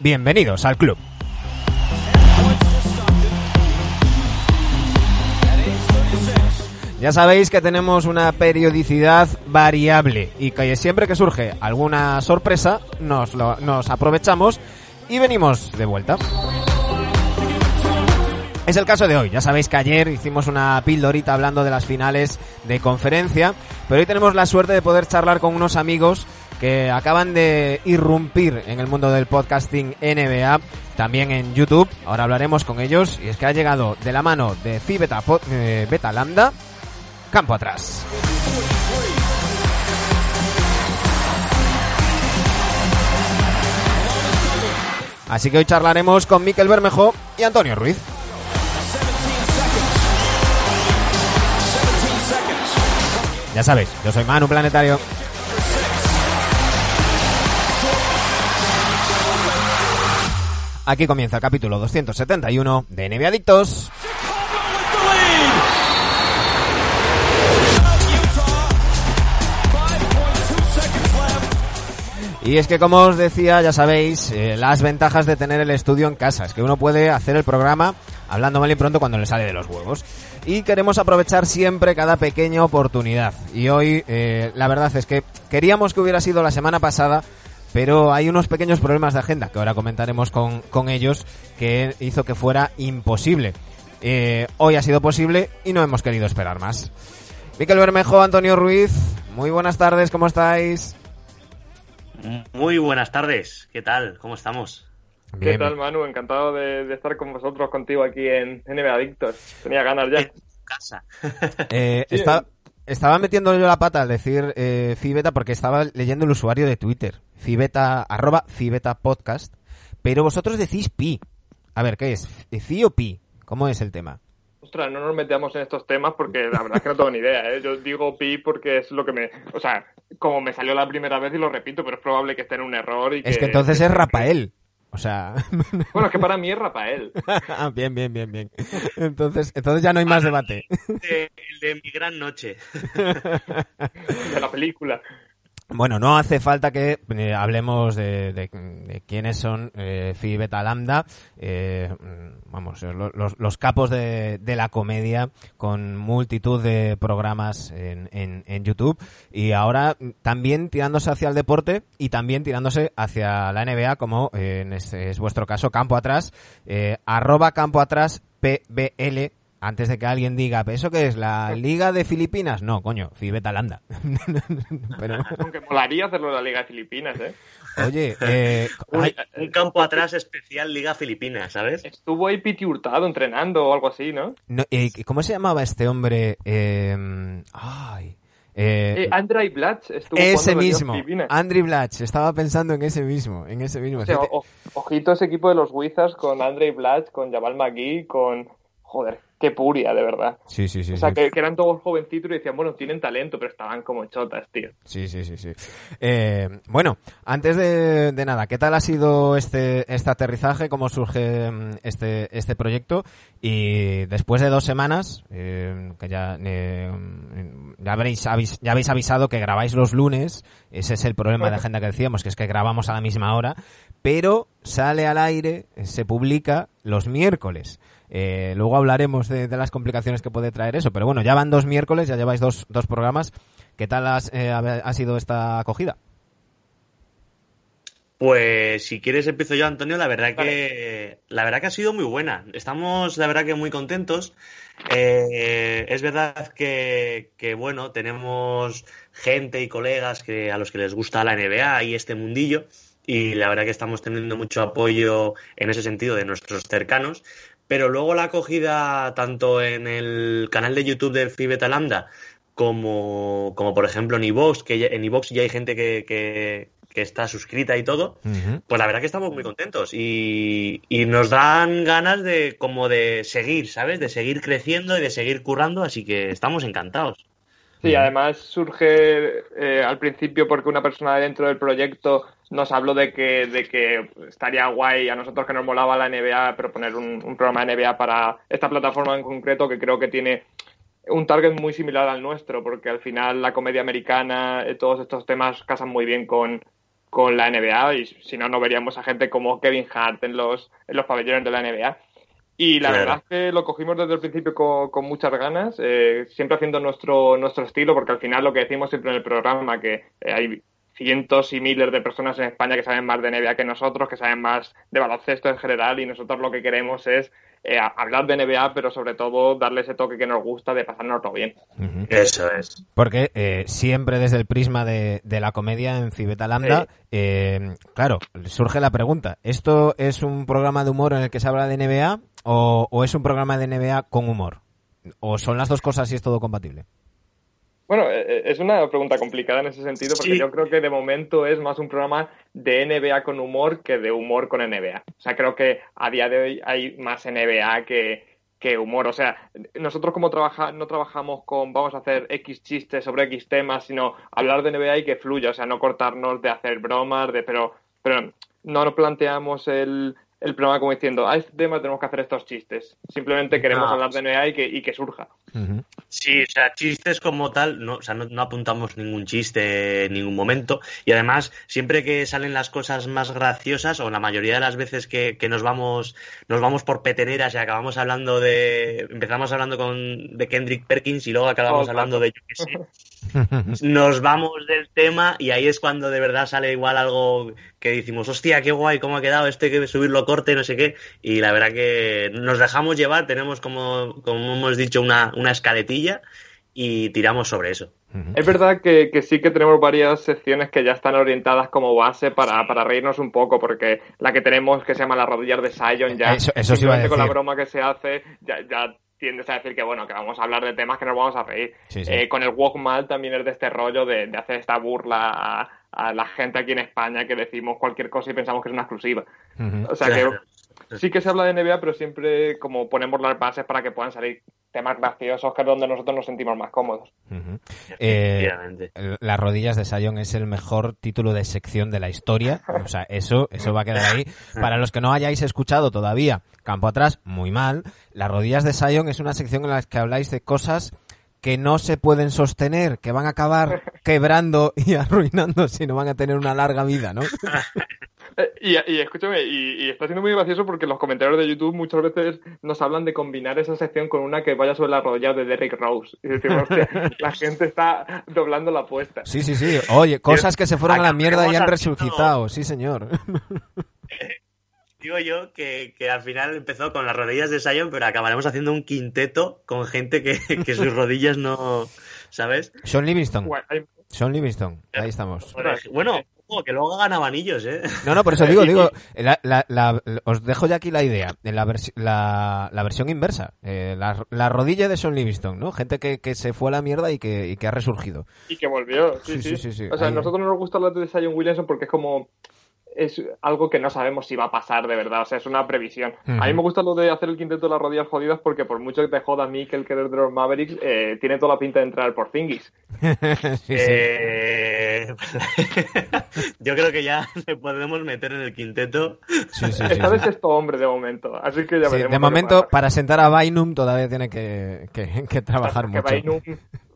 Bienvenidos al club. Ya sabéis que tenemos una periodicidad variable y que siempre que surge alguna sorpresa nos, lo- nos aprovechamos y venimos de vuelta. Es el caso de hoy. Ya sabéis que ayer hicimos una pildorita hablando de las finales de conferencia, pero hoy tenemos la suerte de poder charlar con unos amigos que acaban de irrumpir en el mundo del podcasting NBA, también en YouTube. Ahora hablaremos con ellos y es que ha llegado de la mano de Phi eh, Beta Lambda, campo atrás. Así que hoy charlaremos con Miquel Bermejo y Antonio Ruiz. Ya sabéis, yo soy Manu Planetario. Aquí comienza el capítulo 271 de. Y es que como os decía, ya sabéis, eh, las ventajas de tener el estudio en casa. Es que uno puede hacer el programa hablando mal y pronto cuando le sale de los huevos. Y queremos aprovechar siempre cada pequeña oportunidad. Y hoy, eh, la verdad es que queríamos que hubiera sido la semana pasada, pero hay unos pequeños problemas de agenda que ahora comentaremos con, con ellos que hizo que fuera imposible. Eh, hoy ha sido posible y no hemos querido esperar más. Miquel Bermejo, Antonio Ruiz, muy buenas tardes, ¿cómo estáis? Muy buenas tardes, ¿qué tal? ¿Cómo estamos? ¿Qué tal, Manu? Encantado de, de estar con vosotros, contigo aquí en NBA Adictos. Tenía ganas ya. En casa. Eh, Sí, está- eh. Estaba metiéndole yo la pata al decir eh, Fibeta porque estaba leyendo el usuario de Twitter. Fibeta, arroba Fibeta Podcast. Pero vosotros decís pi. A ver, ¿qué es? ¿Fi o pi? ¿Cómo es el tema? Ostras, no nos metamos en estos temas porque la verdad es que no tengo ni idea, ¿eh? Yo digo pi porque es lo que me... O sea, como me salió la primera vez y lo repito, pero es probable que esté en un error y que... Es que entonces es Rafael. O sea, Bueno, es que para mí es Rafael. Ah, bien, bien, bien, bien. Entonces, entonces ya no hay más debate. De- el de mi gran noche. De la película. Bueno, no hace falta que eh, hablemos de, quiénes son eh, Phi Beta Lambda, eh, mm, vamos, lo- los, los capos de, de la comedia con multitud de programas en, en, en YouTube. Y ahora mm, también tirándose hacia el deporte y también tirándose hacia la NBA como eh, en este es vuestro caso, campo atrás, eh, arroba campo atrás PBL antes de que alguien diga, ¿eso qué es? ¿La Liga de Filipinas? No, coño, Phi Beta Lambda. Pero, Aunque molaría hacerlo en la Liga de Filipinas, ¿eh? Oye, eh, Un, ay, un campo atrás especial Liga Filipina, ¿sabes? Estuvo ahí Piti Hurtado entrenando o algo así, ¿no? no, eh, ¿cómo se llamaba este hombre? Eh, ay, eh, Eh, Andrei Blatch estuvo ese jugando en la Liga mismo, Filipinas. Andrew Blatch. Estaba pensando en ese mismo, en ese mismo. O sea, Fíjate. o- ojito ese equipo de los Wizards con Andrei Blatch, con Jabal McGee, con... Joder, qué puria, de verdad. Sí, sí, sí. o sea, sí. que, que eran todos jovencitos y decían, bueno, tienen talento, pero estaban como chotas, tío. Sí, sí, sí, sí. Eh, bueno, antes de, de nada, ¿qué tal ha sido este, este aterrizaje? ¿Cómo surge mm, este, este proyecto? Y después de dos semanas, eh, que ya, eh, mm, ya, habréis, avis- ya habéis avisado que grabáis los lunes, ese es el problema de agenda que decíamos, que es que grabamos a la misma hora, pero sale al aire, se publica los miércoles. Eh, luego hablaremos de, de las complicaciones que puede traer eso, pero bueno, ya van dos miércoles, ya lleváis dos, dos programas. ¿Qué tal has, eh, ha ha sido esta acogida? Pues si quieres empiezo yo, Antonio. La verdad que la verdad que ha sido muy buena. Estamos, la verdad que muy contentos. Eh, es verdad que, que, bueno, tenemos gente y colegas que a los que les gusta la NBA y este mundillo. Y la verdad que estamos teniendo mucho apoyo en ese sentido de nuestros cercanos. Pero luego la acogida tanto en el canal de YouTube del Fibeta Lambda como, como por ejemplo en iVoox, que ya- en iVoox ya hay gente que, que, que está suscrita y todo, pues la verdad que estamos muy contentos y, y nos dan ganas de como de seguir, ¿sabes? De seguir creciendo y de seguir currando, así que estamos encantados. Sí, además surge eh, al principio porque una persona dentro del proyecto nos habló de que, de que estaría guay a nosotros que nos molaba la NBA proponer un, un programa de NBA para esta plataforma en concreto que creo que tiene un target muy similar al nuestro, porque al final la comedia americana, eh, todos estos temas casan muy bien con, con la NBA y si no, no veríamos a gente como Kevin Hart en los, en los pabellones de la NBA. Y la verdad es que lo cogimos desde el principio con, muchas ganas, eh, siempre haciendo nuestro, nuestro estilo, porque al final lo que decimos siempre en el programa, que eh, hay cientos y miles de personas en España que saben más de NBA que nosotros, que saben más de baloncesto en general, y nosotros lo que queremos es eh, hablar de NBA, pero sobre todo darle ese toque que nos gusta de pasárnoslo bien. Eso es. Porque eh, siempre desde el prisma de, la comedia en Cibeta Lambda, eh, claro, surge la pregunta, ¿esto es un programa de humor en el que se habla de NBA o es un programa de NBA con humor? ¿O son las dos cosas y es todo compatible? Bueno, eh, eh, es una pregunta complicada en ese sentido, porque yo creo que de momento es más un programa de NBA con humor que de humor con NBA. O sea, creo que a día de hoy hay más NBA que, que humor. O sea, nosotros como trabaja, no trabajamos con vamos a hacer X chistes sobre X temas, sino hablar de NBA y que fluya. O sea, no cortarnos de hacer bromas, de pero, pero no nos planteamos el, el programa como diciendo, a este tema tenemos que hacer estos chistes. Simplemente queremos hablar de NBA y que, y que surja. Sí, o sea, chistes como tal, no, o sea, no, apuntamos ningún chiste en ningún momento. Y además, siempre que salen las cosas más graciosas, o la mayoría de las veces que, que nos vamos, nos vamos por peteneras y acabamos hablando de. Empezamos hablando con de Kendrick Perkins y luego acabamos hablando de yo que sé. nos vamos del tema y ahí es cuando de verdad sale igual algo que decimos, hostia, qué guay, cómo ha quedado, este hay que subirlo corte, no sé qué. Y la verdad que nos dejamos llevar, tenemos como, como hemos dicho una, una escaletilla y tiramos sobre eso. Es verdad que, sí que tenemos varias secciones que ya están orientadas como base para, reírnos un poco, porque la que tenemos que se llama las rodillas de Sion ya, eso, eso con la broma que se hace, ya, ya tiendes a decir que bueno, que vamos a hablar de temas que nos vamos a reír. Eh, con el Walkman también es de este rollo de, hacer esta burla a, la gente aquí en España que decimos cualquier cosa y pensamos que es una exclusiva. O sea que sí que se habla de NBA, pero siempre como ponemos las bases para que puedan salir temas graciosos, que es donde nosotros nos sentimos más cómodos. Eh, las rodillas de Sion es el mejor título de sección de la historia. O sea, eso, eso va a quedar ahí. Para los que no hayáis escuchado todavía, campo atrás, muy mal. Las rodillas de Sion es una sección en la que habláis de cosas que no se pueden sostener, que van a acabar quebrando y arruinando si no van a tener una larga vida, ¿no? Eh, y, escúchame, y, está siendo muy gracioso porque los comentarios de YouTube muchas veces nos hablan de combinar esa sección con una que vaya sobre la rodilla de Derrick Rose. Y decimos, la gente está doblando la apuesta. Sí, sí, sí. Oye, cosas que se fueron a la mierda y han resucitado. Sí, señor. Digo yo que, al final empezó con las rodillas de Sion, pero acabaremos haciendo un quinteto con gente que, que sus rodillas no. ¿Sabes? Sean Livingston. Sean Livingston. Ahí estamos. Bueno, que luego hagan anillos, ¿eh? No, no, por eso digo, digo, os dejo ya aquí la idea, en la, la, versión inversa, eh, la, rodilla de Sean Livingston, ¿no? Gente que, que se fue a la mierda y que, y que ha resurgido. Y que volvió, sí, sí. sí, sí o sea, a nosotros nos gusta la de Zion Williamson porque es como es algo que no sabemos si va a pasar de verdad, o sea, es una previsión. A mí me gusta lo de hacer el quinteto de las rodillas jodidas porque por mucho que te joda Mikkel, que es de los Mavericks, eh, tiene toda la pinta de entrar por Zingis. Eh, yo creo que ya le podemos meter en el quinteto. Esta vez es todo hombre de momento, así que ya veremos. De momento, para sentar a Bainum todavía tiene que, trabajar mucho.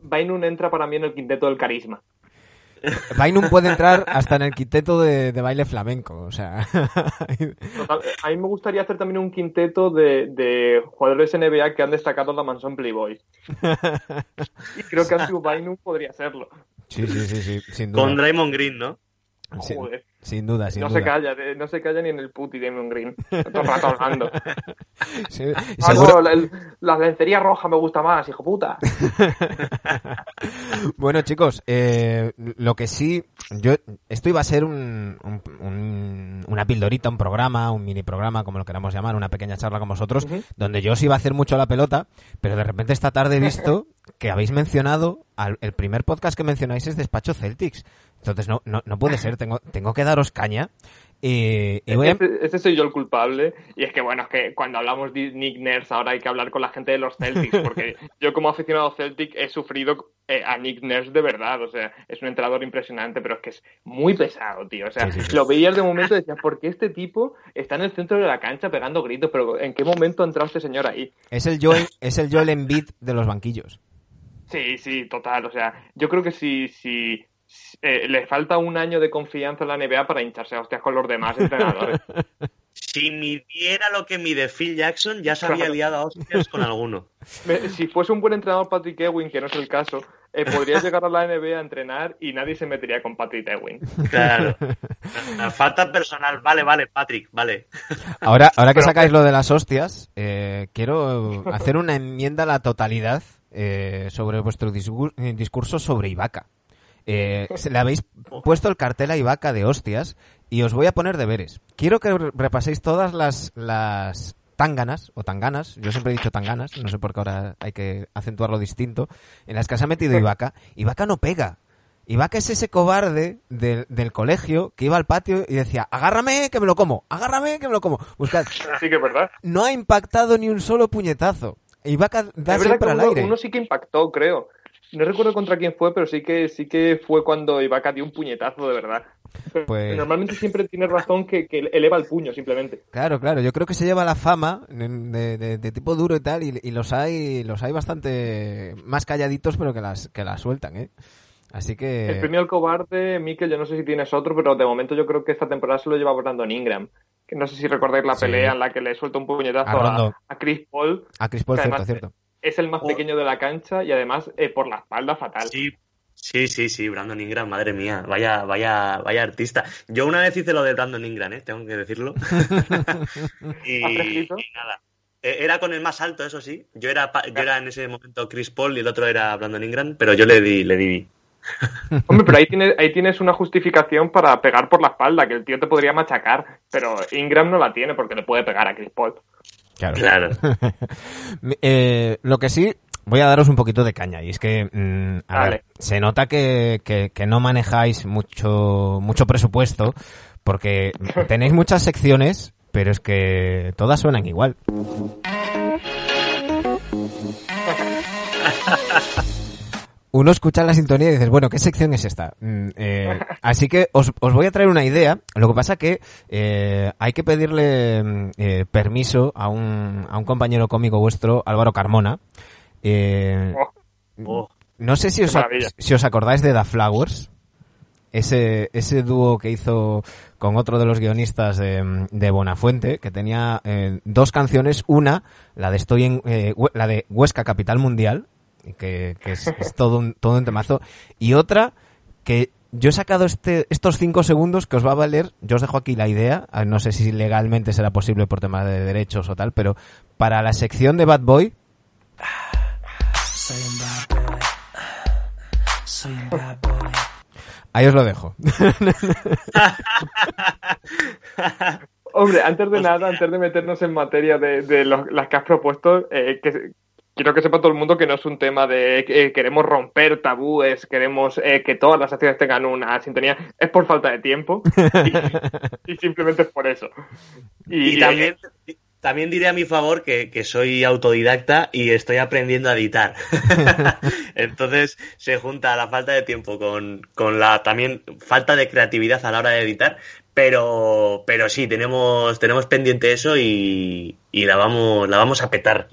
Bainum entra para mí en el quinteto del carisma. Bainum puede entrar hasta en el quinteto de, baile flamenco, o sea. a mí me gustaría hacer también un quinteto de, jugadores NBA que han destacado en la mansión Playboy. y creo que Andrew Bainum podría hacerlo. Sí, sí, sí, sí, Con Draymond Green, ¿no? Joder. Sin duda, sin no duda. Se calla, no se calla ni en el puti Damon Green. Todo el rato hablando. Sí, ah, la, lencería roja me gusta más, hijo puta. bueno, chicos, eh, lo que sí, yo esto iba a ser un, un, una pildorita, un programa, un mini programa, como lo queramos llamar, una pequeña charla con vosotros, donde yo os iba a hacer mucho la pelota, pero de repente esta tarde he visto que habéis mencionado, el primer podcast que mencionáis es Despacho Celtics. Entonces no, no, no puede ser, tengo, tengo que daros caña. Y, ese, soy yo el culpable. Y es que, bueno, es que cuando hablamos de Nick Nurse ahora hay que hablar con la gente de los Celtics, porque yo como aficionado Celtic he sufrido eh, a Nick Nurse de verdad. O sea, es un entrenador impresionante, pero es que es muy pesado, tío. O sea, lo veías de momento y decías, ¿por qué este tipo está en el centro de la cancha pegando gritos? Pero ¿en qué momento ha entrado este señor ahí? Es el Joel, es el Joel Embiid de los banquillos. Sí, sí, total. O sea, yo creo que si, si eh, le falta un año de confianza en la NBA para hincharse a hostias con los demás entrenadores. Si midiera lo que mide Phil Jackson, ya se había liado a hostias con alguno. Si fuese un buen entrenador Patrick Ewing, que no es el caso, eh, podría llegar a la NBA a entrenar y nadie se metería con Patrick Ewing. Claro. Falta personal. Vale, vale, Patrick, vale. Ahora, ahora que sacáis lo de las hostias, eh, quiero hacer una enmienda a la totalidad eh, sobre vuestro discurso sobre Ibaka. Eh, le habéis puesto el cartel a Ibaka de hostias y os voy a poner deberes. Quiero que repaséis todas las, las tanganas o tanganas, yo siempre he dicho tanganas, no sé por qué ahora hay que acentuarlo distinto, en las que se ha metido Ibaka. Ibaka no pega. Ibaka es ese cobarde del, del, colegio que iba al patio y decía, agárrame que me lo como, agárrame que me lo como. Buscad. Que verdad. No ha impactado ni un solo puñetazo. Ibaka da siempre al uno, aire. Uno sí que impactó, creo. No recuerdo contra quién fue, pero sí que sí que fue cuando Ibaka dio un puñetazo de verdad. Pues... Normalmente siempre tiene razón que, que, eleva el puño, simplemente. Claro, claro. Yo creo que se lleva la fama de, de, de tipo duro y tal, y, y, los hay los hay bastante más calladitos, pero que las que las sueltan, ¿eh? Así que... El premio al cobarde, Mikel, yo no sé si tienes otro, pero de momento yo creo que esta temporada se lo lleva Brandon Ingram. Que no sé si recordáis la sí. pelea en la que le suelta un puñetazo a, a, Chris Paul. A Chris Paul, cierto, cierto. Es el más pequeño de la cancha y además eh, por la espalda fatal. Sí, Sí, sí, sí, Brandon Ingram, madre mía, vaya, vaya, vaya artista. Yo una vez hice lo de Brandon Ingram, ¿eh? tengo que decirlo. y, y, nada. Era con el más alto, eso sí. Yo era, yo era en ese momento Chris Paul y el otro era Brandon Ingram, pero yo le di, le di. Hombre, pero ahí tienes, ahí tienes una justificación para pegar por la espalda, que el tío te podría machacar, pero Ingram no la tiene porque le puede pegar a Chris Paul. Claro. claro. eh, lo que sí, voy a daros un poquito de caña y es que mmm, a vale. ver, se nota que, que, que, no manejáis mucho mucho presupuesto porque tenéis muchas secciones pero es que todas suenan igual uno escucha la sintonía y dices, bueno, ¿qué sección es esta? Mm, eh, así que os, os, voy a traer una idea. Lo que pasa que eh, hay que pedirle eh, permiso a un, a un compañero cómico vuestro, Álvaro Carmona, eh, oh. Oh. No sé si os, si os acordáis de The Flowers, ese, ese dúo que hizo con otro de los guionistas de, de Bonafuente, que tenía eh, dos canciones, una, la de Estoy en, eh, la de Huesca Capital Mundial, que, que es, es, todo, un, todo un temazo, y otra que yo he sacado este, estos cinco segundos que os va a valer, yo os dejo aquí la idea, no sé si legalmente será posible por tema de derechos o tal, pero para la sección de Bad Boy, soy un bad boy. Soy un bad boy. Ahí os lo dejo. Hombre, antes de nada, antes de meternos en materia de, de los, las que has propuesto, eh, que, quiero que sepa todo el mundo que no es un tema de eh, queremos romper tabúes, queremos eh, que todas las acciones tengan una sintonía, es por falta de tiempo y, y simplemente es por eso. Y, y también, también diré a mi favor que, que, soy autodidacta y estoy aprendiendo a editar. Entonces se junta la falta de tiempo con, con, la también falta de creatividad a la hora de editar. Pero, pero sí, tenemos, tenemos pendiente eso y, y la vamos, la vamos a petar.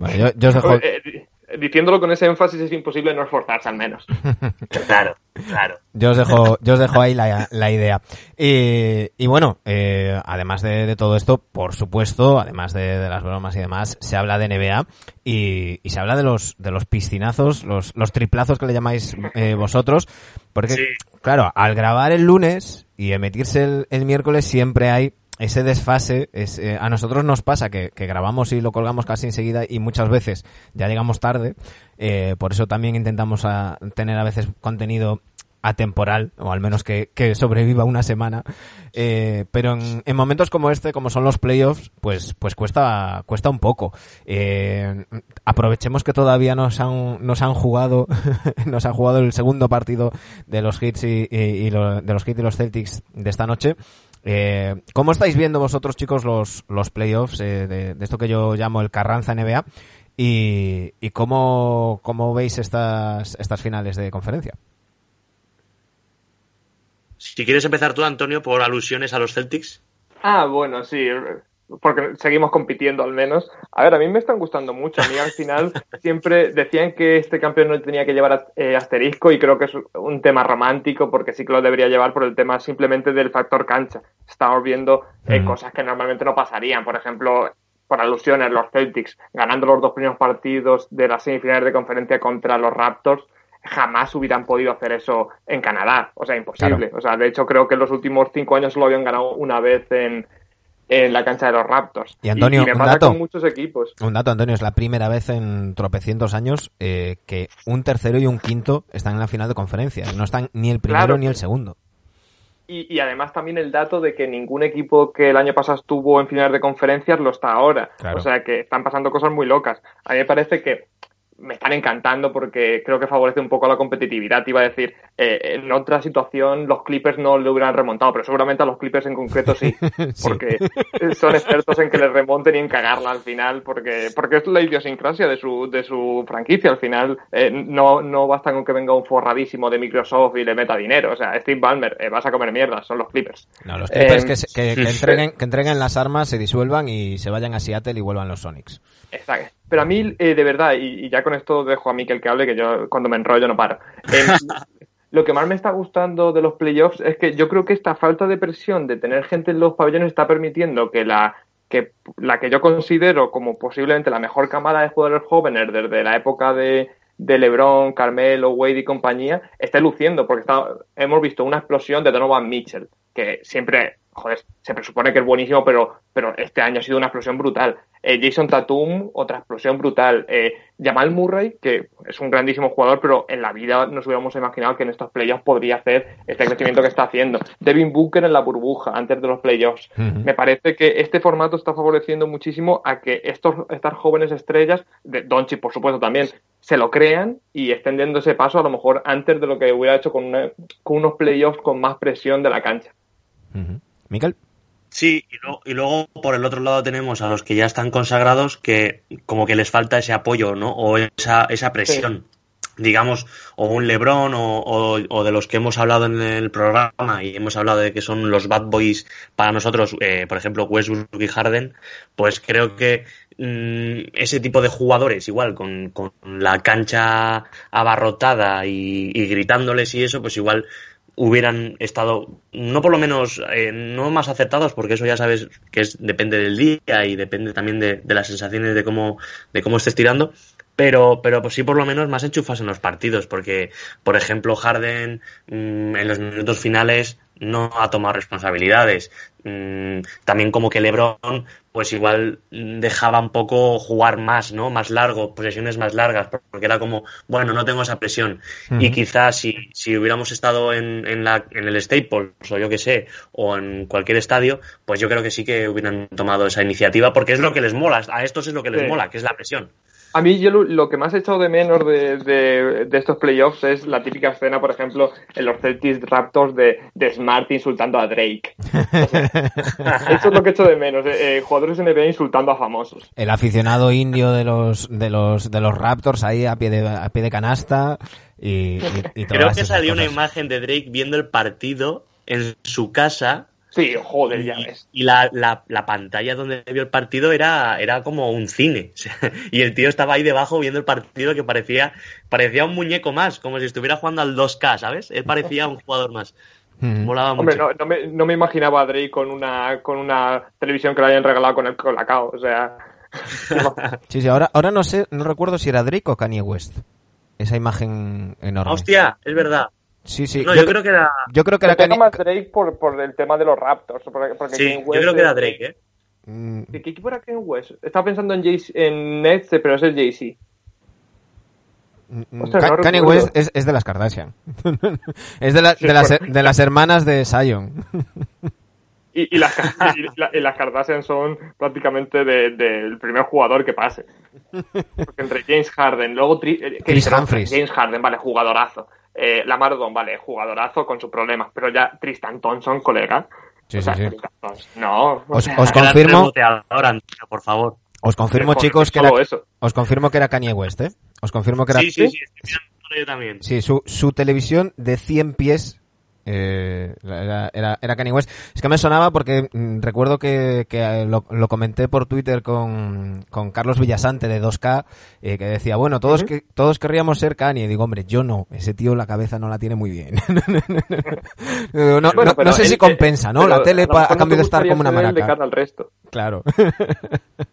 Bueno, yo, yo os dejo... Eh, diciéndolo con ese énfasis es imposible no esforzarse al menos. claro, claro. Yo os dejo, yo os dejo ahí la, la idea. Y, y bueno, eh, además de, de, todo esto, por supuesto, además de, de, las bromas y demás, se habla de NBA y, y, se habla de los, de los piscinazos, los, los triplazos que le llamáis eh, vosotros, porque, sí. claro, al grabar el lunes y emitirse el, el miércoles siempre hay ese desfase es, eh, a nosotros nos pasa que, que, grabamos y lo colgamos casi enseguida y muchas veces ya llegamos tarde. Eh, por eso también intentamos a, tener a veces contenido atemporal, o al menos que, que sobreviva una semana. Eh, pero en, en, momentos como este, como son los playoffs, pues, pues cuesta, cuesta un poco. Eh, aprovechemos que todavía nos han, nos han jugado, nos han jugado el segundo partido de los hits y, y, y lo, de los hits y los Celtics de esta noche. Eh, ¿Cómo estáis viendo vosotros, chicos, los, los playoffs eh, de, de, esto que yo llamo el Carranza NBA? ¿Y, y cómo, cómo veis estas, estas finales de conferencia? Si quieres empezar tú, Antonio, por alusiones a los Celtics. Ah, bueno, sí. Porque seguimos compitiendo al menos. A ver, a mí me están gustando mucho. A mí al final siempre decían que este campeón no tenía que llevar eh, asterisco y creo que es un tema romántico porque sí que lo debería llevar por el tema simplemente del factor cancha. Estamos viendo eh, mm. cosas que normalmente no pasarían. Por ejemplo, por alusiones, los Celtics ganando los dos primeros partidos de las semifinales de conferencia contra los Raptors jamás hubieran podido hacer eso en Canadá. O sea, imposible. O sea, de hecho, creo que en los últimos cinco años solo habían ganado una vez en, en la cancha de los Raptors. Y Antonio, me un dato, con muchos equipos. Un dato, Antonio, es la primera vez en tropecientos años eh, que un tercero y un quinto están en la final de conferencia. No están ni el primero ni el segundo. Y, además también el dato de que ningún equipo que el año pasado estuvo en final de conferencias lo está ahora. O sea que están pasando cosas muy locas. A mí me parece que me están encantando porque creo que favorece un poco la competitividad. Iba a decir, eh, en otra situación los Clippers no le hubieran remontado, pero seguramente a los Clippers en concreto sí, porque son expertos en que les remonten y en cagarla al final, porque, porque es la idiosincrasia de su, de su franquicia. Al final eh, no, no basta con que venga un forradísimo de Microsoft y le meta dinero. O sea, Steve Ballmer, eh, vas a comer mierda, son los Clippers. No, los Clippers que, que, entreguen, que entreguen las armas, se disuelvan y se vayan a Seattle y vuelvan los Sonics. Exacto. Pero a mí, eh, de verdad, y, ya con esto dejo a mí que hable, que yo cuando me enrollo no paro. Em, lo que más me está gustando de los playoffs es que yo creo que esta falta de presión de tener gente en los pabellones está permitiendo que la que la que yo considero como posiblemente la mejor camada de jugadores jóvenes desde la época de, de LeBron, Carmelo, Wade y compañía esté luciendo, porque hemos visto una explosión de Donovan Mitchell, que siempre joder, se presupone que es buenísimo, pero, pero este año ha sido una explosión brutal. Eh, Jason Tatum, otra explosión brutal. Eh, Jamal Murray, que es un grandísimo jugador, pero en la vida nos hubiéramos imaginado que en estos playoffs podría hacer este crecimiento que está haciendo. Devin Booker en la burbuja, antes de los playoffs. Me parece que este formato está favoreciendo muchísimo a que estos, estas jóvenes estrellas, de Donchi por supuesto también, se lo crean y estén dando ese paso a lo mejor antes de lo que hubiera hecho con, con unos playoffs con más presión de la cancha. Miquel. Sí, y, luego por el otro lado tenemos a los que ya están consagrados que como que les falta ese apoyo, ¿no? O esa, esa presión. digamos, o un Lebron o, de los que hemos hablado en el programa y hemos hablado de que son los bad boys para nosotros, eh, por ejemplo, Westbrook y Harden, pues creo que mm, ese tipo de jugadores, igual, con, con la cancha abarrotada y, y, gritándoles y eso, pues igual hubieran estado, no por lo menos, eh, no más acertados, porque eso ya sabes que es, depende del día y depende también de, las sensaciones de cómo, de cómo estés tirando, pero, pero pues sí por lo menos más enchufas en los partidos, porque, por ejemplo, Harden mm, en los minutos finales no ha tomado responsabilidades. Mm, también como que LeBron, pues igual dejaba un poco jugar más, ¿no? Más largo, posesiones más largas, porque era como, bueno, no tengo esa presión. Y quizás si, si hubiéramos estado en, en, la, en el Staples, o yo que sé, o en cualquier estadio, pues yo creo que sí que hubieran tomado esa iniciativa, porque es lo que les mola, a estos es lo que les mola, que es la presión. A mí yo lo, que más he echado de menos de, de, estos playoffs es la típica escena, por ejemplo, en los Celtics Raptors de, de Smart insultando a Drake. eso es lo que he hecho de menos, eh, eh jugadores NBA insultando a famosos. El aficionado indio de los de los de los Raptors ahí a pie de, a pie de canasta y, y, Creo que salió una imagen de Drake viendo el partido en su casa Sí, joder, ya ves. Y la, la, la, pantalla donde vio el partido era, era como un cine. y el tío estaba ahí debajo viendo el partido que parecía, parecía un muñeco más, como si estuviera jugando al 2K, ¿sabes? Él parecía un jugador más. Molaba Hombre, No, no, me, no me imaginaba a Drake con una, con una televisión que le hayan regalado con el colacao, o sea... sí, sí, ahora, ahora no sé, no recuerdo si era Drake o Kanye West. Esa imagen enorme. Hostia, es verdad. Sí, sí. No, yo, creo que era. Yo creo que era Kanye... más Drake por, por el tema de los Raptors. Porque, sí, yo creo que era Drake, ¿eh? Mm. ¿De qué equipo era Ken West? Estaba pensando en, Jay en Nets, pero es el Jay-Z. Mm, Kanye West es, es, de las Kardashian. es de, la, de, las, de, las, hermanas de Sion. y, y, las, y, las Kardashian son prácticamente del de, primer jugador que pase. Porque entre James Harden, luego eh, Chris Humphries. James Harden, vale, jugadorazo eh, Lamar Odom, vale, jugadorazo con sus problemas, pero ya Tristan Thompson, colega. Sí, sí, sí. No, os, os confirmo. por favor. Os confirmo, chicos, que era, os confirmo que era Kanye West, ¿eh? Os confirmo que era. Sí, sí, sí, yo también. Sí, su, su televisión de 100 pies eh, era, era, era, Kanye West. Es que me sonaba porque mm, recuerdo que, que eh, lo, lo, comenté por Twitter con, con Carlos Villasante de 2K, eh, que decía, bueno, todos, que, todos querríamos ser Kanye. Y digo, hombre, yo no, ese tío la cabeza no la tiene muy bien. no, no, bueno, no, sé si compensa, ¿no? La tele a, a cambio de estar como una maraca. Al resto. Claro.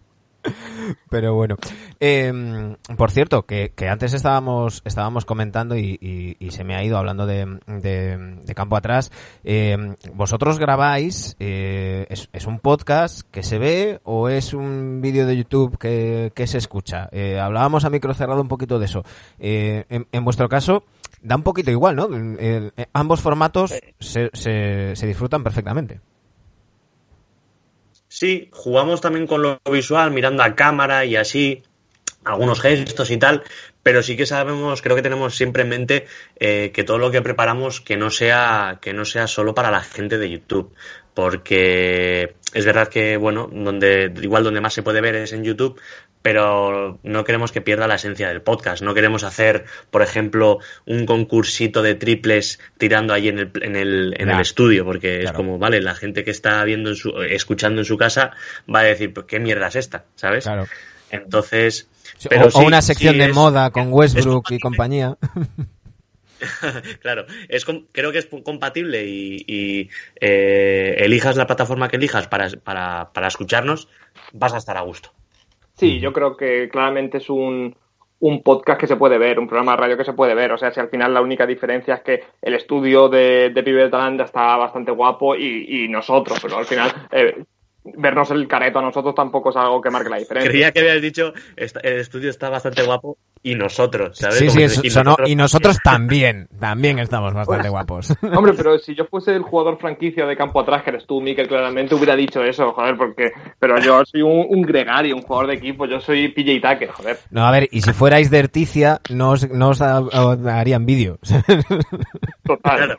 Pero bueno. Eh, por cierto, que, que, antes estábamos, estábamos comentando y, y, y, se me ha ido hablando de, de, de campo atrás. Eh, ¿Vosotros grabáis? Eh, es, es, un podcast que se ve o es un vídeo de YouTube que, que se escucha? Eh, hablábamos a micro cerrado un poquito de eso. Eh, en, en, vuestro caso, da un poquito igual, ¿no? ambos formatos se, se, se disfrutan perfectamente. Sí, jugamos también con lo visual, mirando a cámara y así, algunos gestos y tal, pero sí que sabemos, creo que tenemos siempre en mente eh, que todo lo que preparamos que no sea, que no sea solo para la gente de YouTube. Porque es verdad que, bueno, donde, igual donde más se puede ver es en YouTube, pero no queremos que pierda la esencia del podcast. No queremos hacer, por ejemplo, un concursito de triples tirando ahí en el, en el, en el estudio, porque claro. es como, vale, la gente que está viendo en su, escuchando en su casa va a decir, pues, ¿qué mierda es esta? ¿Sabes? Claro. Entonces. Pero o, sí, una sección sí de es, moda con Westbrook y compañía. claro, es creo que es compatible y, y eh, elijas la plataforma que elijas para, para, para escucharnos, vas a estar a gusto. Sí, yo creo que claramente es un, un podcast que se puede ver, un programa de radio que se puede ver. O sea, si al final la única diferencia es que el estudio de, de Pibe Talanda está bastante guapo y, y, nosotros, pero al final eh, vernos el careto a nosotros tampoco es algo que marque la diferencia. Creía que habías dicho el estudio está bastante guapo y nosotros, ¿sabes? Sí, sí, es, y, sonó, nosotros... y, nosotros... también, también estamos bastante guapos. Hombre, pero si yo fuese el jugador franquicia de campo atrás, que eres tú, Mikel, claramente hubiera dicho eso, joder, porque... Pero yo soy un, un gregario, un jugador de equipo, yo soy PJ Tucker, joder. No, a ver, y si fuerais de Erticia, no os, no os harían vídeo. Total.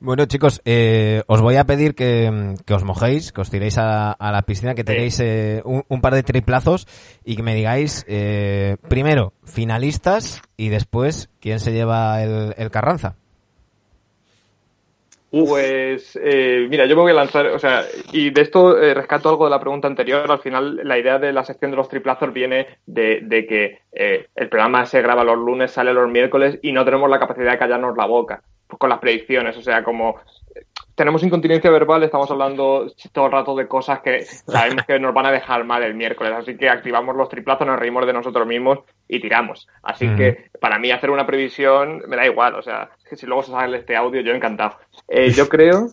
Bueno, chicos, eh, os voy a pedir que, que, os mojéis, que os tiréis a, a la piscina, que tenéis eh, un, un, par de triplazos y que me digáis, eh, primero, finalistas y después, quién se lleva el, el Carranza. Pues, eh, mira, yo me voy a lanzar, o sea, y de esto eh, rescato algo de la pregunta anterior. Al final, la idea de la sección de los triplazos viene de, de que eh, el programa se graba los lunes, sale los miércoles y no tenemos la capacidad de callarnos la boca con las predicciones. O sea, como tenemos incontinencia verbal, estamos hablando todo el rato de cosas que sabemos que nos van a dejar mal el miércoles. Así que activamos los triplazos, nos reímos de nosotros mismos y tiramos. Así mm. que para mí hacer una previsión me da igual. O sea, que si luego se sale este audio, yo encantado. Eh, yo creo,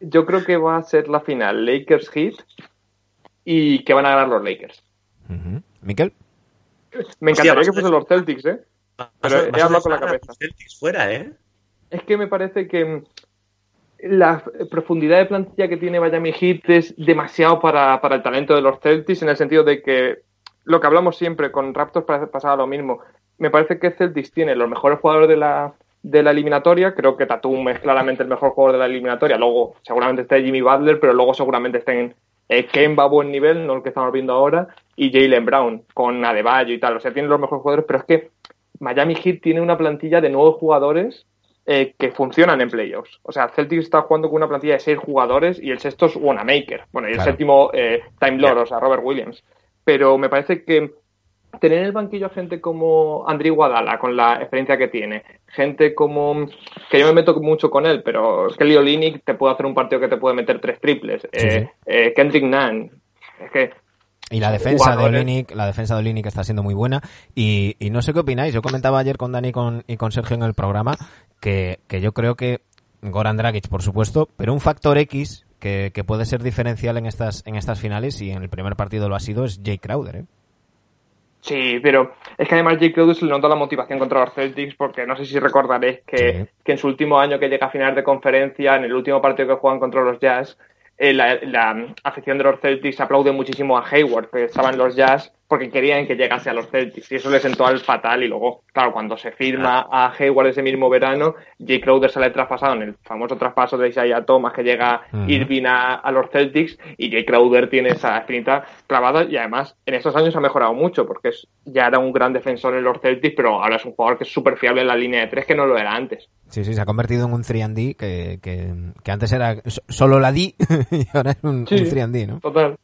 yo creo que va a ser la final Lakers Heat y que van a ganar los Lakers. -huh. ¿Miquel? Me encantaría Hostia, que fuesen los Celtics, ¿eh? Pero he hablado con la cabeza. Celtics fuera, ¿eh? Es que me parece que la profundidad de plantilla que tiene Miami Heat es demasiado para, para, el talento de los Celtics en el sentido de que lo que hablamos siempre con Raptors pasaba lo mismo. Me parece que Celtics tiene los mejores jugadores de la, de la eliminatoria. Creo que Tatum es claramente el mejor jugador de la eliminatoria. Luego seguramente esté Jimmy Butler, pero luego seguramente estén eh, Kemba a buen nivel, no el que estamos viendo ahora, y Jalen Brown con Adebayo y tal. O sea, tienen los mejores jugadores, pero es que Miami Heat tiene una plantilla de nuevos jugadores eh, que funcionan en playoffs. O sea, Celtic está jugando con una plantilla de seis jugadores y el sexto es Wanamaker. Bueno, y el claro. séptimo eh, Time Lord, o sea, Robert Williams. Pero me parece que tener en el banquillo a gente como Andrew Guadala, con la experiencia que tiene, gente como que yo me meto mucho con él, pero Kelly Olynyk te puede hacer un partido que te puede meter tres triples. Sí, eh, sí. Eh, Kendrick Nunn. Es que y la defensa jugadores. de Olinic, la defensa de Olinic está siendo muy buena. Y, y, no sé qué opináis. Yo comentaba ayer con Dani y con, y con Sergio en el programa que, que, yo creo que Goran Dragic, por supuesto, pero un factor X que, que, puede ser diferencial en estas, en estas finales y en el primer partido lo ha sido es Jake Crowder. ¿eh? Sí, pero es que además Jake Crowder se le nota la motivación contra los Celtics porque no sé si recordaréis que, sí. que en su último año que llega a finales de conferencia, en el último partido que juegan contra los Jazz, la, la, afición de los Celtics aplaude muchísimo a Hayward, que estaba en los Jazz, porque querían que llegase a los Celtics y eso les sentó al fatal y luego, claro, cuando se firma a Hayward ese mismo verano, Jay Crowder sale traspasado en el famoso traspaso de Isaiah Thomas que llega Irving a, los Celtics y Jay Crowder tiene esa espinita clavada y además en estos años ha mejorado mucho porque es, ya era un gran defensor en los Celtics, pero ahora es un jugador que es súper fiable en la línea de tres que no lo era antes. Sí, sí, se ha convertido en un 3D que, que, antes era solo la D y ahora es un, 3D, ¿no? Total.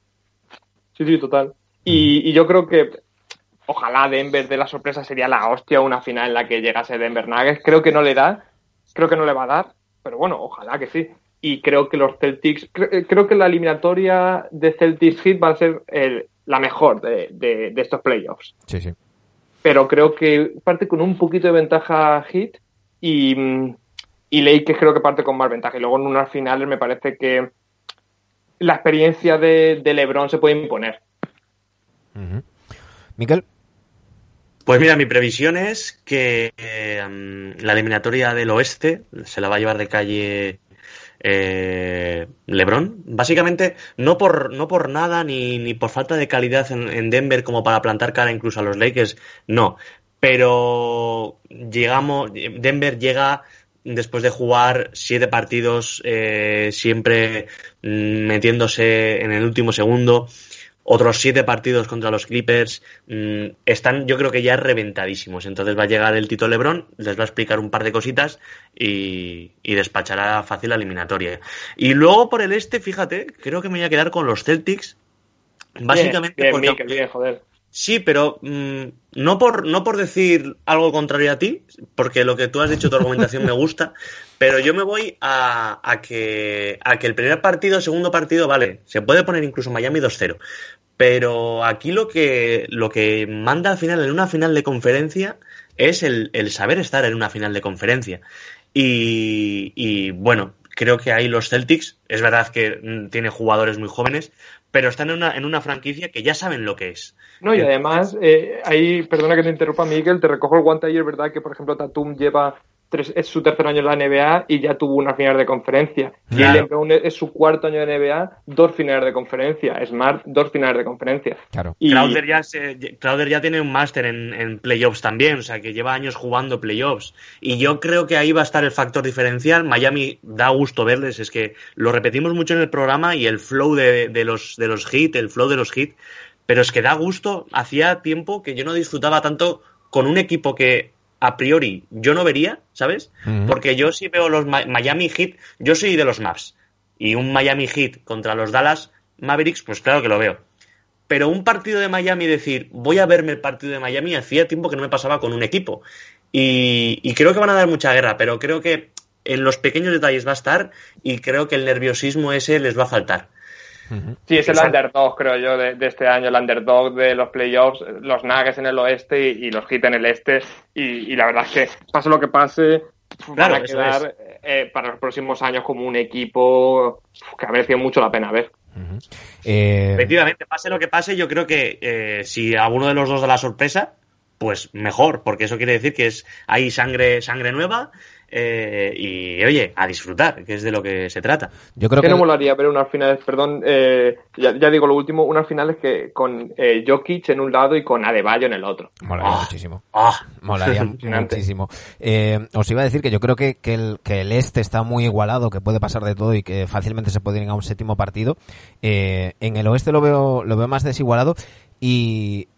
Sí, sí, total. Y, yo creo que ojalá Denver de la sorpresa sería la hostia una final en la que llegase Denver Nuggets. Creo que no le da, creo que no le va a dar, pero bueno, ojalá que sí. Y creo que los Celtics, eh, creo que la eliminatoria de Celtics Heat va a ser la mejor de, estos playoffs. Sí, sí. Pero creo que parte con un poquito de ventaja Heat y, y Lakers creo que parte con más ventaja. Y luego en unas finales me parece que la experiencia de, de LeBron se puede imponer. Miquel. Pues mira, mi previsión es que em, la eliminatoria del oeste se la va a llevar de calle eh, LeBron. Básicamente, no por, no por nada ni, ni por falta de calidad en, Denver como para plantar cara incluso a los Lakers, no. Pero llegamos, Denver llega después de jugar siete partidos eh, siempre mm, metiéndose en el último segundo otros siete partidos contra los Clippers mm, están, yo creo que ya reventadísimos. Entonces va a llegar el Tito Lebron, les va a explicar un par de cositas y, despachará fácil la eliminatoria. Y luego por el este, fíjate, creo que me voy a quedar con los Celtics. Básicamente porque, joder. Sí, pero mm, no, por, no por decir algo contrario a ti, porque lo que tú has dicho, tu argumentación me gusta, pero yo me voy a, a, que, a que el primer partido, el segundo partido, vale, se puede poner incluso Miami 2-0, pero aquí lo que, lo que manda al final en una final de conferencia es el, el saber estar en una final de conferencia. Y, y bueno, creo que ahí los Celtics, es verdad que mm, tiene jugadores muy jóvenes, pero están en una, en una franquicia que ya saben lo que es. No, y además, eh, ahí, perdona que te interrumpa, Miguel, te recojo el guante ayer, ¿verdad? Que, por ejemplo, Tatum lleva es su tercer año en la NBA y ya tuvo una final de conferencia. Y el es su cuarto año de NBA, dos finales de conferencia. Smart, dos finales de conferencia. Claro. Y... Crowder, ya ya tiene un máster en, en, playoffs también, o sea que lleva años jugando playoffs. Y yo creo que ahí va a estar el factor diferencial. Miami da gusto verles, es que lo repetimos mucho en el programa y el flow de, de los, de los hits, el flow de los hits. Pero es que da gusto, hacía tiempo que yo no disfrutaba tanto con un equipo que a priori yo no vería, ¿sabes? Porque yo sí veo los Miami Heat, yo soy de los Maps. Y un Miami Heat contra los Dallas Mavericks, pues claro que lo veo. Pero un partido de Miami, decir, voy a verme el partido de Miami, hacía tiempo que no me pasaba con un equipo. Y, y creo que van a dar mucha guerra, pero creo que en los pequeños detalles va a estar y creo que el nerviosismo ese les va a faltar. Sí, es el underdog, creo yo, de, este año, el underdog de los playoffs, los Nuggets en el oeste y, los Heat en el este. Y, la verdad es que, pase lo que pase, van a quedar eh, para los próximos años como un equipo que ha merecido mucho la pena ver. Eh, Efectivamente, pase lo que pase, yo creo que eh, si alguno de los dos da la sorpresa, pues mejor, porque eso quiere decir que es hay sangre, sangre nueva eh, y oye, a disfrutar, que es de lo que se trata. Yo creo que, no molaría ver unas finales, perdón, eh, ya, digo lo último, unas finales que con eh, Jokic en un lado y con Adebayo en el otro. Molaría ah. muchísimo. Ah. Molaría muchísimo. os iba a decir que yo creo que, el, que el este está muy igualado, que puede pasar de todo y que fácilmente se puede ir a un séptimo partido. en el oeste lo veo, lo veo más desigualado y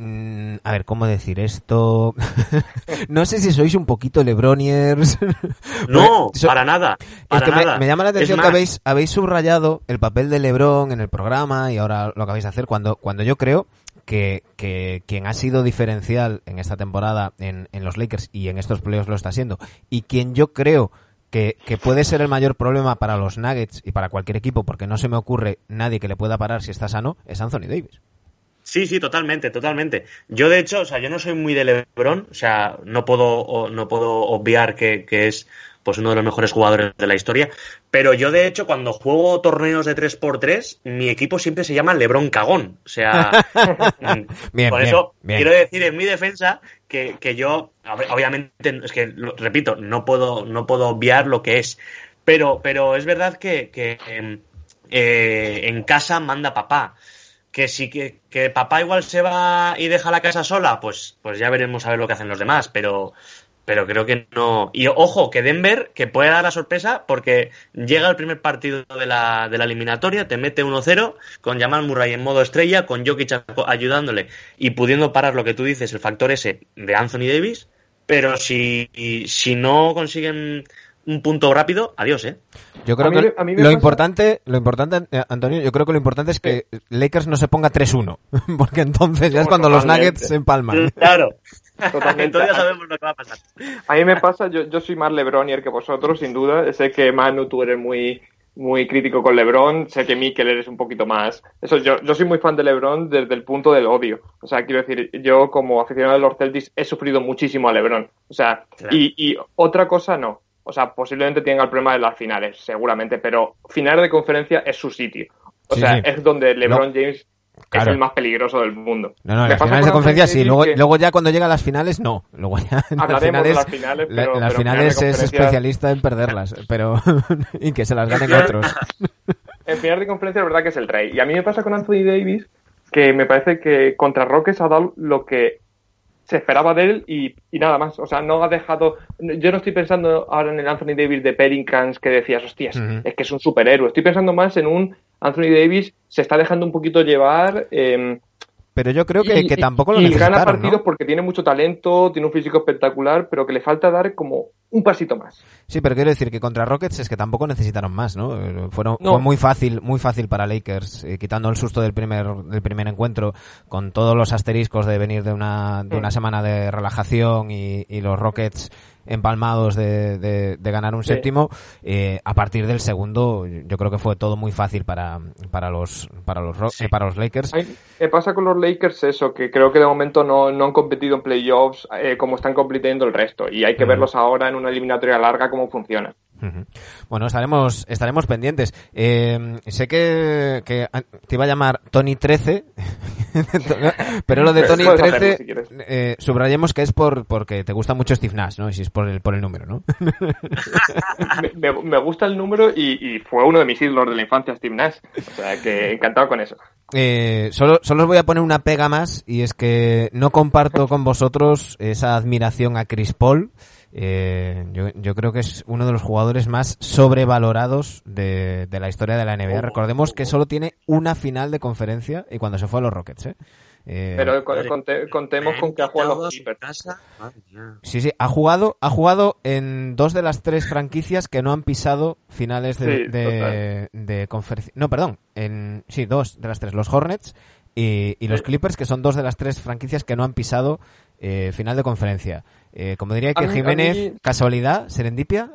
Mm, a ver, ¿cómo decir esto? no sé si sois un poquito Lebroniers. no, para nada. es que Me, llama la atención que habéis, habéis subrayado el papel de Lebron en el programa y ahora lo acabáis de hacer cuando, cuando yo creo que, que quien ha sido diferencial en esta temporada en, en los Lakers y en estos playoffs lo está siendo y quien yo creo que, que, puede ser el mayor problema para los Nuggets y para cualquier equipo, porque no se me ocurre nadie que le pueda parar si está sano, es Anthony Davis. Sí, sí, totalmente, totalmente. Yo, de hecho, o sea, yo no soy muy de LeBron, o sea, no puedo, no puedo obviar que, es pues uno de los mejores jugadores de la historia. Pero yo, de hecho, cuando juego torneos de 3x3, mi equipo siempre se llama Lebron Cagón. O sea, bien, por eso quiero decir en mi defensa que, que, yo, obviamente, es que, repito, no puedo, no puedo obviar lo que es. Pero, pero es verdad que, que eh, en casa manda papá que si que, que papá igual se va y deja la casa sola, pues, pues ya veremos a ver lo que hacen los demás, pero pero creo que no. Y ojo, que Denver, que puede dar la sorpresa, porque llega el primer partido de la, de la eliminatoria, te mete 1-0, con Jamal Murray en modo estrella, con Jokic ayudándole y pudiendo parar lo que tú dices, el factor ese de Anthony Davis, pero si, si no consiguen un punto rápido, adiós, ¿eh? Yo creo que lo importante, lo importante, eh, Antonio, yo creo que lo importante es que Lakers no se ponga 3-1, porque entonces ya es cuando los Nuggets se empalman. Claro. Totalmente. ya sabemos lo que va a pasar. A mí me pasa, yo, yo soy más Lebronier que vosotros, sin duda. Sé que Manu, tú eres muy, muy crítico con LeBron. Sé que Mikel eres un poquito más. Eso, yo, yo soy muy fan de LeBron desde el punto del odio. O sea, quiero decir, yo como aficionado de los Celtics he sufrido muchísimo a LeBron. O sea, y, y otra cosa no. O sea, posiblemente tenga el problema de las finales, seguramente, pero finales de conferencia es su sitio. O sea, es donde LeBron James es el más peligroso del mundo. No, no, las finales de conferencia sí, luego, luego ya cuando llega a las finales no. Luego ya las finales, de las finales, pero, las finales es especialista en perderlas, pero y que se las ganen otros. En finales de conferencia es verdad que es el rey. Y a mí me pasa con Anthony Davis que me parece que contra Rockets ha dado lo que se esperaba de él y, nada más. O sea, no ha dejado. Yo no estoy pensando ahora en el Anthony Davis de Pelicans que decías, hostias, es que es un superhéroe. Estoy pensando más en un Anthony Davis se está dejando un poquito llevar. Eh, pero yo creo que, que tampoco lo y gana partidos porque tiene mucho talento, tiene un físico espectacular, pero que le falta dar como un pasito más. Sí, pero quiero decir que contra Rockets es que tampoco necesitaron más, ¿no? Fueron, Fue muy fácil, muy fácil para Lakers, eh, quitando el susto del primer, del primer encuentro, con todos los asteriscos de venir de una, de una semana de relajación y, y los Rockets empalmados de, de, ganar un séptimo. Eh, a partir del segundo, yo creo que fue todo muy fácil para, para los para los eh, para los Lakers. ¿Qué pasa con los Lakers eso? Que creo que de momento no, no han competido en playoffs eh, como están compitiendo el resto. Y hay que verlos ahora en una eliminatoria larga cómo funciona. Bueno, estaremos, estaremos pendientes. Eh, sé que, que, te iba a llamar Tony 13, pero lo de Tony 13, eh, subrayemos que es por porque te gusta mucho Steve Nash, ¿no? Y si es por el, por el número, ¿no? me, gusta el número y, fue uno de mis ídolos de la infancia, Steve Nash. O sea, que encantado con eso. Eh, solo, solo os voy a poner una pega más y es que no comparto con vosotros esa admiración a Chris Paul. Eh, yo, yo, creo que es uno de los jugadores más sobrevalorados de, de la historia de la NBA. Recordemos que solo tiene una final de conferencia y cuando se fue a los Rockets. ¿eh? Eh, Pero contemos con que ha jugado los Sí, sí, ha jugado, ha jugado en dos de las tres franquicias que no han pisado finales de, de, de conferencia. No, perdón, en sí, dos de las tres, los Hornets y, y los Clippers, que son dos de las tres franquicias que no han pisado eh, final de conferencia. Eh, como diría que Jiménez, casualidad, serendipia.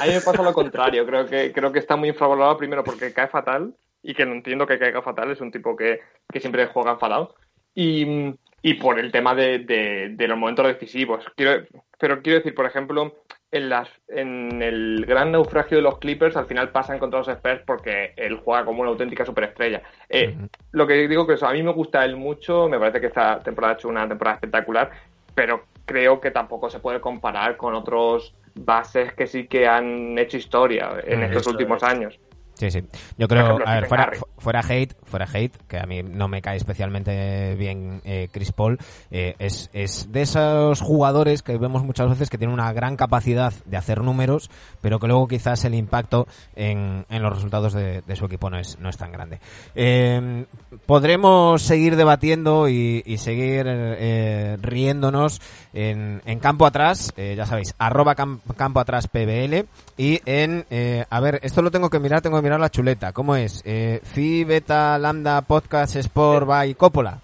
A mí me pasa lo contrario. Creo que, creo que está muy infravalorado primero porque cae fatal y que no entiendo que caiga fatal. Es un tipo que, que siempre juega enfadado. Y, y por el tema de, de, los momentos decisivos. Quiero, pero quiero decir, por ejemplo, en, las, en el gran naufragio de los Clippers al final pasan contra los Spurs porque él juega como una auténtica superestrella. Eh, Lo que digo que eso, a mí me gusta él mucho, me parece que esta temporada ha hecho una temporada espectacular, pero creo que tampoco se puede comparar con otros bases que sí que han hecho historia en estos últimos años. Sí, sí. Yo creo, a ver, fuera, fuera hate, fuera hate, que a mí no me cae especialmente bien eh, Chris Paul, eh, es, es de esos jugadores que vemos muchas veces que tienen una gran capacidad de hacer números, pero que luego quizás el impacto en, en los resultados de, de, su equipo no es, no es tan grande. Eh, podremos seguir debatiendo y, y seguir eh, riéndonos en, en campo atrás, ya sabéis, arroba campo atrás PBL y en, a ver, esto lo tengo que mirar, tengo que mirar la chuleta. ¿Cómo es? Eh, Phi Beta Lambda Podcast Sport by Coppola.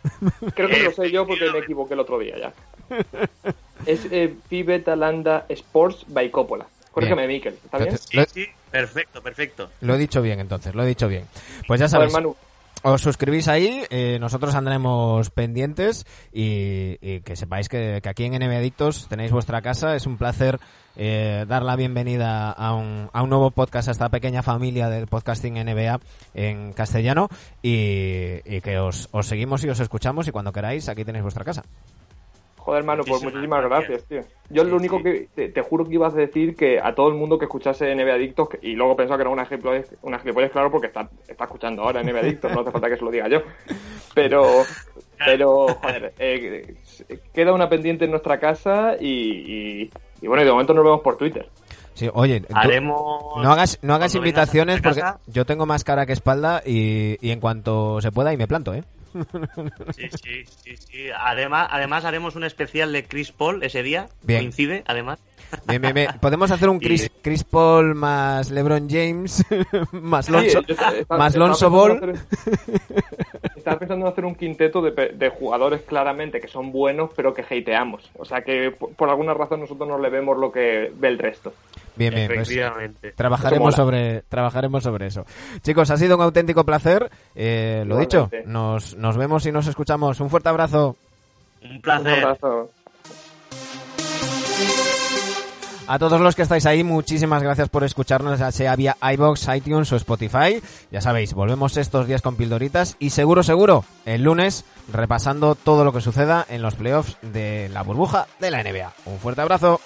Creo que lo sé yo porque me equivoqué el otro día ya. Es eh, Phi Beta Lambda Sports by Coppola. Corrígeme, Miquel. ¿Está bien? Sí, sí, perfecto, perfecto. Lo he dicho bien entonces, lo he dicho bien. Pues ya. Manu, os suscribís ahí, eh, nosotros andaremos pendientes y, que sepáis que, que, aquí en NBA Adictos tenéis vuestra casa. Es un placer eh, dar la bienvenida a un, a un nuevo podcast, a esta pequeña familia del podcasting NBA en castellano y, y que os, os seguimos y os escuchamos y cuando queráis aquí tenéis vuestra casa. Joder, hermano, pues muchísimas gracias, tío. Yo lo único que te, juro que ibas a decir que a todo el mundo que escuchase NBA Adictos, y luego pensaba que era un ejemplo, un ejemplo claro, porque está, está escuchando ahora NBA Adictos, no hace falta que se lo diga yo. Pero, pero joder, eh, queda una pendiente en nuestra casa y, y, bueno, de momento nos vemos por Twitter. Sí, oye, no hagas, no hagas invitaciones porque yo tengo más cara que espalda y, y en cuanto se pueda y me planto, ¿eh? Sí, sí, sí, sí. Además, además haremos un especial de Chris Paul ese día. Coincide, además. Bien, bien, Podemos hacer un Chris, Chris Paul más LeBron James más Lonzo, más Lonzo Ball. Estaba pensando en hacer un quinteto de, jugadores claramente que son buenos, pero que hateamos. O sea que por, alguna razón nosotros no le vemos lo que ve el resto. Bien, bien. Pues trabajaremos sobre, trabajaremos sobre eso. Chicos, ha sido un auténtico placer. Eh, lo dicho, nos, nos vemos y nos escuchamos. Un fuerte abrazo. Un placer. Un abrazo. A todos los que estáis ahí, muchísimas gracias por escucharnos, ya sea vía iBox, iTunes o Spotify. Ya sabéis, volvemos estos días con pildoritas y seguro, seguro, el lunes repasando todo lo que suceda en los playoffs de la burbuja de la NBA. Un fuerte abrazo.